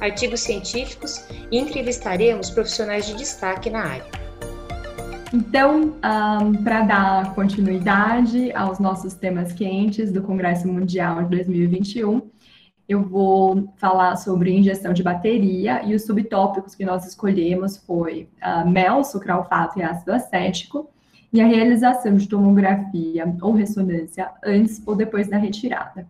artigos científicos e entrevistaremos profissionais de destaque na área. Então, um, para dar continuidade aos nossos temas quentes do Congresso Mundial de 2021, eu vou falar sobre ingestão de bateria e os subtópicos que nós escolhemos foi uh, mel, sucralfato e ácido acético e a realização de tomografia ou ressonância antes ou depois da retirada.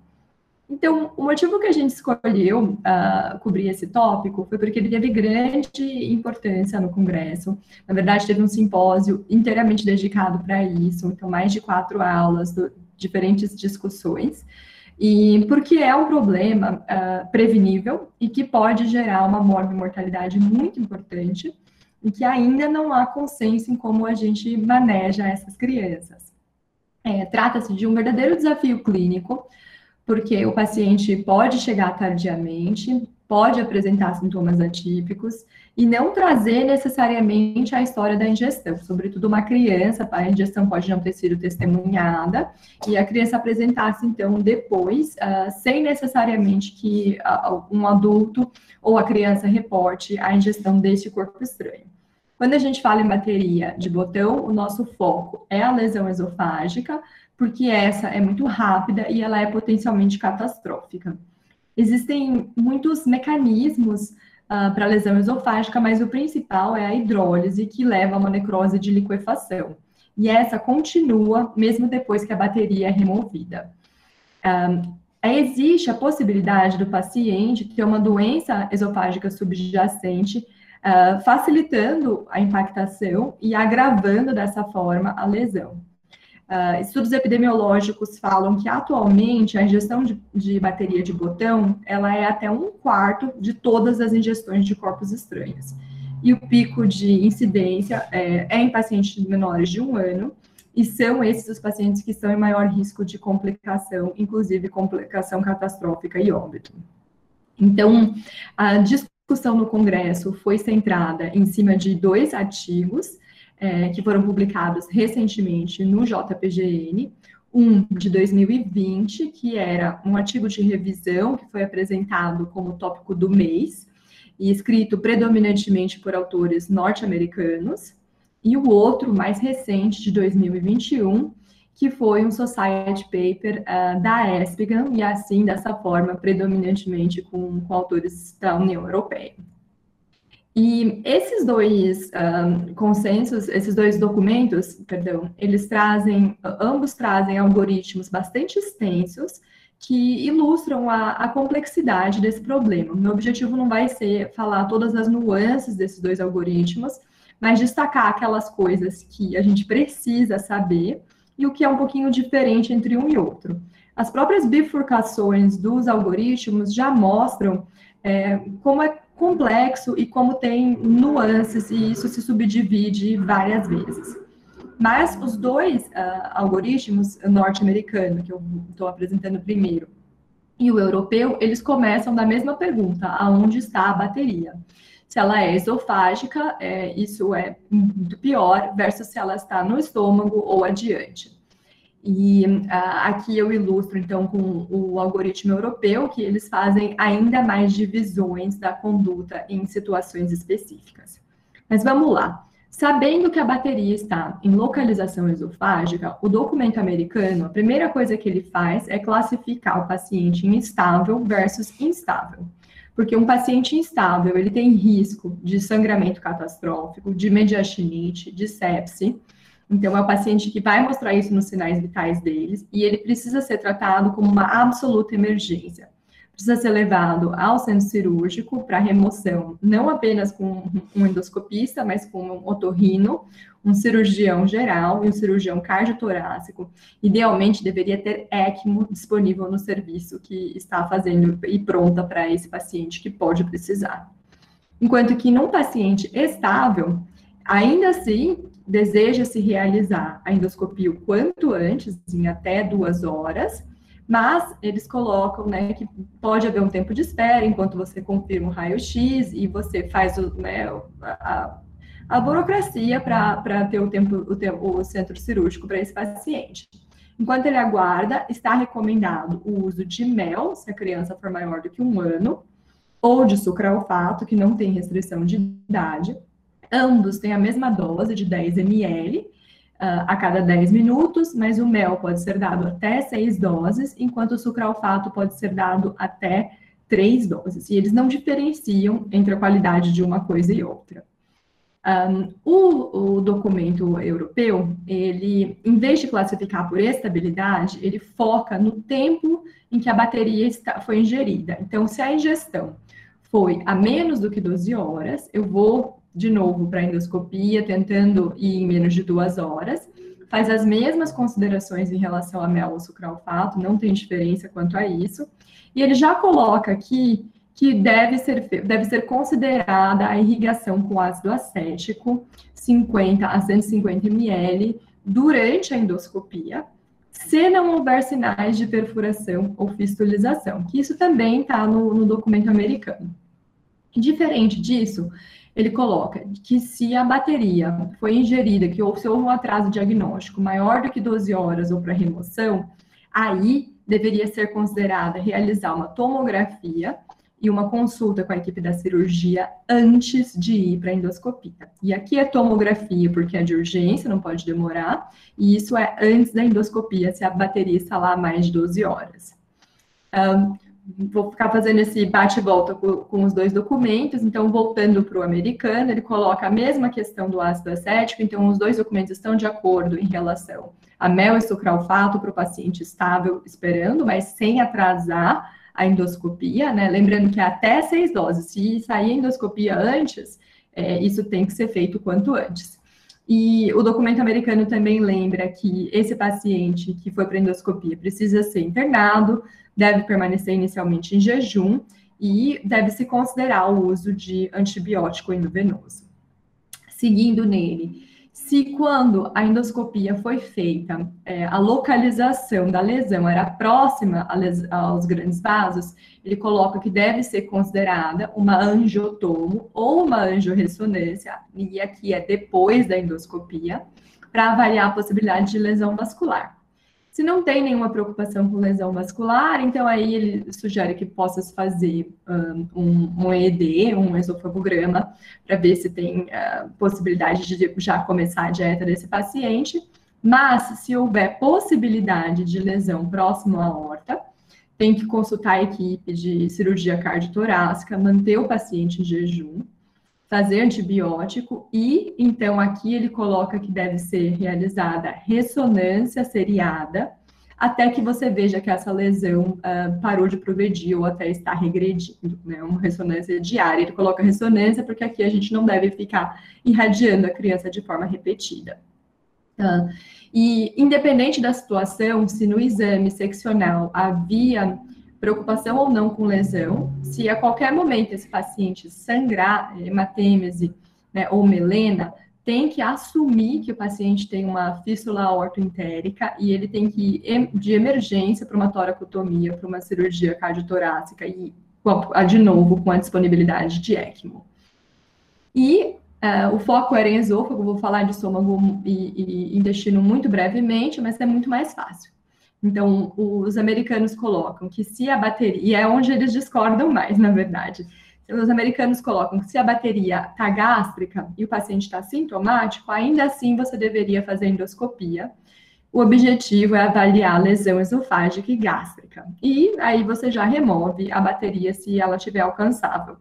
Então, o motivo que a gente escolheu uh, cobrir esse tópico foi porque ele teve grande importância no Congresso. Na verdade, teve um simpósio inteiramente dedicado para isso, então, mais de quatro aulas, do, diferentes discussões. E porque é um problema uh, prevenível e que pode gerar uma mortalidade muito importante e que ainda não há consenso em como a gente maneja essas crianças. É, Trata-se de um verdadeiro desafio clínico, porque o paciente pode chegar tardiamente, pode apresentar sintomas atípicos e não trazer necessariamente a história da ingestão, sobretudo uma criança, a ingestão pode não ter sido testemunhada e a criança apresentasse então depois, uh, sem necessariamente que uh, um adulto ou a criança reporte a ingestão deste corpo estranho. Quando a gente fala em bateria de botão, o nosso foco é a lesão esofágica, porque essa é muito rápida e ela é potencialmente catastrófica. Existem muitos mecanismos uh, para lesão esofágica, mas o principal é a hidrólise, que leva a uma necrose de liquefação. E essa continua mesmo depois que a bateria é removida. Um, existe a possibilidade do paciente ter uma doença esofágica subjacente, uh, facilitando a impactação e agravando dessa forma a lesão. Uh, estudos epidemiológicos falam que atualmente a ingestão de, de, bateria de botão ela é até um quarto de todas as ingestões de corpos estranhos. E o pico de incidência é, é em pacientes menores de um ano, e são esses os pacientes que estão em maior risco de complicação, inclusive complicação catastrófica e óbito. Então, a discussão no Congresso foi centrada em cima de dois artigos é, que foram publicados recentemente no JPGN, um de 2020, que era um artigo de revisão que foi apresentado como tópico do mês, e escrito predominantemente por autores norte-americanos, e o outro, mais recente, de 2021, que foi um society paper uh, da Espigam, e assim, dessa forma, predominantemente com, com autores da União Europeia. E esses dois um, consensos, esses dois documentos, perdão, eles trazem, ambos trazem algoritmos bastante extensos que ilustram a, a complexidade desse problema. Meu objetivo não vai ser falar todas as nuances desses dois algoritmos, mas destacar aquelas coisas que a gente precisa saber e o que é um pouquinho diferente entre um e outro. As próprias bifurcações dos algoritmos já mostram é, como é complexo e como tem nuances e isso se subdivide várias vezes. Mas os dois uh, algoritmos, norte-americano, que eu estou apresentando primeiro, e o europeu, eles começam da mesma pergunta: aonde está a bateria? Se ela é esofágica, é, isso é muito pior, versus se ela está no estômago ou adiante. E uh, aqui eu ilustro, então, com o algoritmo europeu, que eles fazem ainda mais divisões da conduta em situações específicas. Mas vamos lá. Sabendo que a bateria está em localização esofágica, o documento americano, a primeira coisa que ele faz é classificar o paciente em estável versus instável. Porque um paciente instável, ele tem risco de sangramento catastrófico, de mediastinite, de sepse, então, é o paciente que vai mostrar isso nos sinais vitais deles e ele precisa ser tratado como uma absoluta emergência. Precisa ser levado ao centro cirúrgico para remoção, não apenas com um endoscopista, mas com um otorrino, um cirurgião geral e um cirurgião cardiotorácico. Idealmente, deveria ter ECMO disponível no serviço que está fazendo e pronta para esse paciente que pode precisar. Enquanto que num paciente estável, ainda assim, deseja-se realizar a endoscopia o quanto antes, em até duas horas, mas eles colocam né, que pode haver um tempo de espera enquanto você confirma o raio-x e você faz o, né, a, a burocracia para ter o tempo, o, o centro cirúrgico para esse paciente. Enquanto ele aguarda, está recomendado o uso de mel, se a criança for maior do que um ano, ou de sucralfato, que não tem restrição de idade. Ambos têm a mesma dose de 10 ml uh, a cada 10 minutos, mas o mel pode ser dado até 6 doses, enquanto o sucralfato pode ser dado até 3 doses. E eles não diferenciam entre a qualidade de uma coisa e outra. Um, o, o, documento europeu, ele, em vez de classificar por estabilidade, ele foca no tempo em que a bateria está, foi ingerida. Então, se a ingestão foi a menos do que 12 horas, eu vou de novo para endoscopia, tentando ir em menos de duas horas. Faz as mesmas considerações em relação a mel sucralfato, não tem diferença quanto a isso. E ele já coloca aqui que deve ser, deve ser considerada a irrigação com ácido acético, 50 a 150 ml, durante a endoscopia, se não houver sinais de perfuração ou fistulização, que isso também está no, no documento americano. Diferente disso, ele coloca que se a bateria foi ingerida, que se houve um atraso diagnóstico maior do que 12 horas ou para remoção, aí deveria ser considerada realizar uma tomografia e uma consulta com a equipe da cirurgia antes de ir para a endoscopia. E aqui é tomografia, porque é de urgência, não pode demorar, e isso é antes da endoscopia, se a bateria está lá mais de 12 horas. Um, vou ficar fazendo esse bate-volta com, com, os dois documentos, então, voltando para o americano, ele coloca a mesma questão do ácido acético, então, os dois documentos estão de acordo em relação a mel e sucralfato para o paciente estável esperando, mas sem atrasar a endoscopia, né? Lembrando que é até seis doses. Se sair endoscopia antes, é, isso tem que ser feito quanto antes. E o documento americano também lembra que esse paciente que foi para endoscopia precisa ser internado, deve permanecer inicialmente em jejum e deve se considerar o uso de antibiótico endovenoso. Seguindo nele, se quando a endoscopia foi feita, é, a localização da lesão era próxima aos grandes vasos, ele coloca que deve ser considerada uma angiotomo ou uma angiorressonância, e aqui é depois da endoscopia, para avaliar a possibilidade de lesão vascular. Se não tem nenhuma preocupação com lesão vascular, então aí ele sugere que possa fazer um, um EED, um esofagograma, para ver se tem uh, possibilidade de já começar a dieta desse paciente. Mas, se houver possibilidade de lesão próximo à horta, tem que consultar a equipe de cirurgia cardiotorácica, manter o paciente em jejum, fazer antibiótico e, então, aqui ele coloca que deve ser realizada ressonância seriada até que você veja que essa lesão uh, parou de progredir ou até está regredindo, né? Uma ressonância diária. Ele coloca ressonância porque aqui a gente não deve ficar irradiando a criança de forma repetida. Uh, e, independente da situação, se no exame seccional havia preocupação ou não com lesão, se a qualquer momento esse paciente sangrar hematêmese né, ou melena, tem que assumir que o paciente tem uma fístula aortoentérica e ele tem que ir de emergência para uma toracotomia, para uma cirurgia cardiotorácica e, de novo, com a disponibilidade de ECMO. E uh, o foco era em esôfago, vou falar de estômago e, e intestino muito brevemente, mas é muito mais fácil. Então, os americanos colocam que se a bateria, e é onde eles discordam mais, na verdade, os americanos colocam que se a bateria está gástrica e o paciente está sintomático, ainda assim você deveria fazer endoscopia. O objetivo é avaliar a lesão esofágica e gástrica. E aí você já remove a bateria se ela estiver alcançável.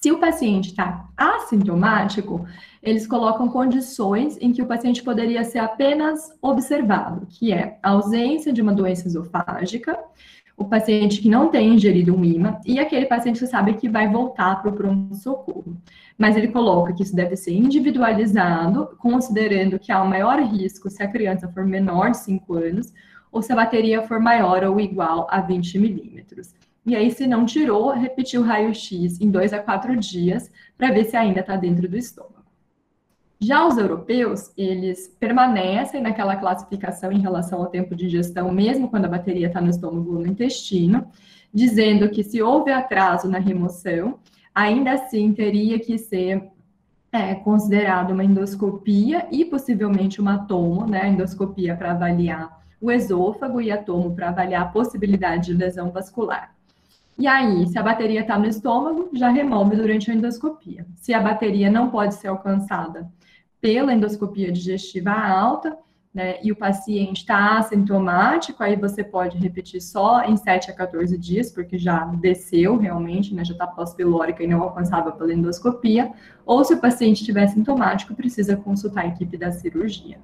Se o paciente está assintomático, eles colocam condições em que o paciente poderia ser apenas observado, que é a ausência de uma doença esofágica, o paciente que não tem ingerido um IMA e aquele paciente que sabe que vai voltar para o pronto-socorro. Mas ele coloca que isso deve ser individualizado, considerando que há um maior risco se a criança for menor de 5 anos ou se a bateria for maior ou igual a 20 milímetros. E aí, se não tirou, repetir o raio-x em dois a quatro dias para ver se ainda está dentro do estômago. Já os europeus, eles permanecem naquela classificação em relação ao tempo de ingestão, mesmo quando a bateria está no estômago ou no intestino, dizendo que se houve atraso na remoção, ainda assim teria que ser é, considerado uma endoscopia e possivelmente uma tomo, né? Endoscopia para avaliar o esôfago e a tomo para avaliar a possibilidade de lesão vascular. E aí, se a bateria está no estômago, já remove durante a endoscopia. Se a bateria não pode ser alcançada pela endoscopia digestiva alta, né, e o paciente está assintomático, aí você pode repetir só em 7 a 14 dias, porque já desceu realmente, né, já está pós-pilórica e não alcançável pela endoscopia, ou se o paciente estiver sintomático, precisa consultar a equipe da cirurgia.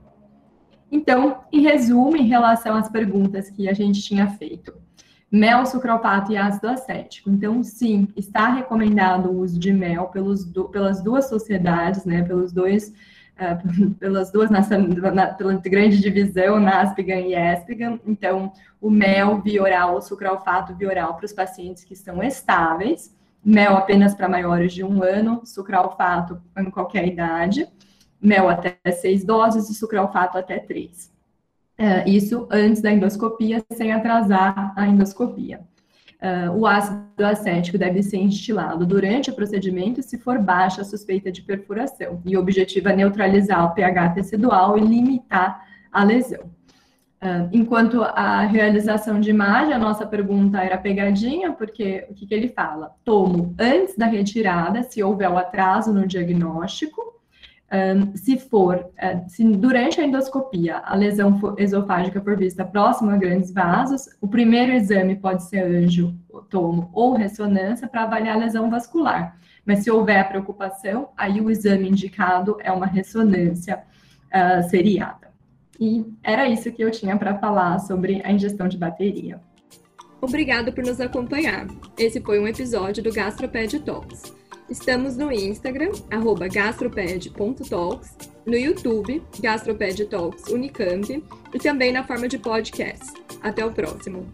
Então, em resumo, em relação às perguntas que a gente tinha feito, mel, sucropato e ácido acético. Então, sim, está recomendado o uso de mel pelos, pelas duas sociedades, né, pelos dois é, pelas duas, nessa, na, pela grande divisão, NASPGAN e ESPGAN. Então, o mel via oral, o sucralfato via oral para os pacientes que estão estáveis, mel apenas para maiores de um ano, sucralfato em qualquer idade, mel até seis doses e sucralfato até três. É, isso antes da endoscopia, sem atrasar a endoscopia. Uh, o ácido acético deve ser instilado durante o procedimento se for baixa a suspeita de perfuração. E o objetivo é neutralizar o pH tecidual e limitar a lesão. Uh, enquanto a realização de imagem, a nossa pergunta era pegadinha, porque o que, que ele fala? Tomo antes da retirada, se houver o atraso no diagnóstico, um, se for, uh, se durante a endoscopia a lesão esofágica for vista próxima a grandes vasos, o primeiro exame pode ser anjo, tomo ou ressonância para avaliar a lesão vascular. Mas se houver preocupação, aí o exame indicado é uma ressonância uh, seriada. E era isso que eu tinha para falar sobre a ingestão de bateria. Obrigado por nos acompanhar. Esse foi um episódio do Gastroped Talks. Estamos no Instagram, arroba gastroped.talks, no YouTube, Gastroped Talks Unicamp, e também na forma de podcast. Até o próximo!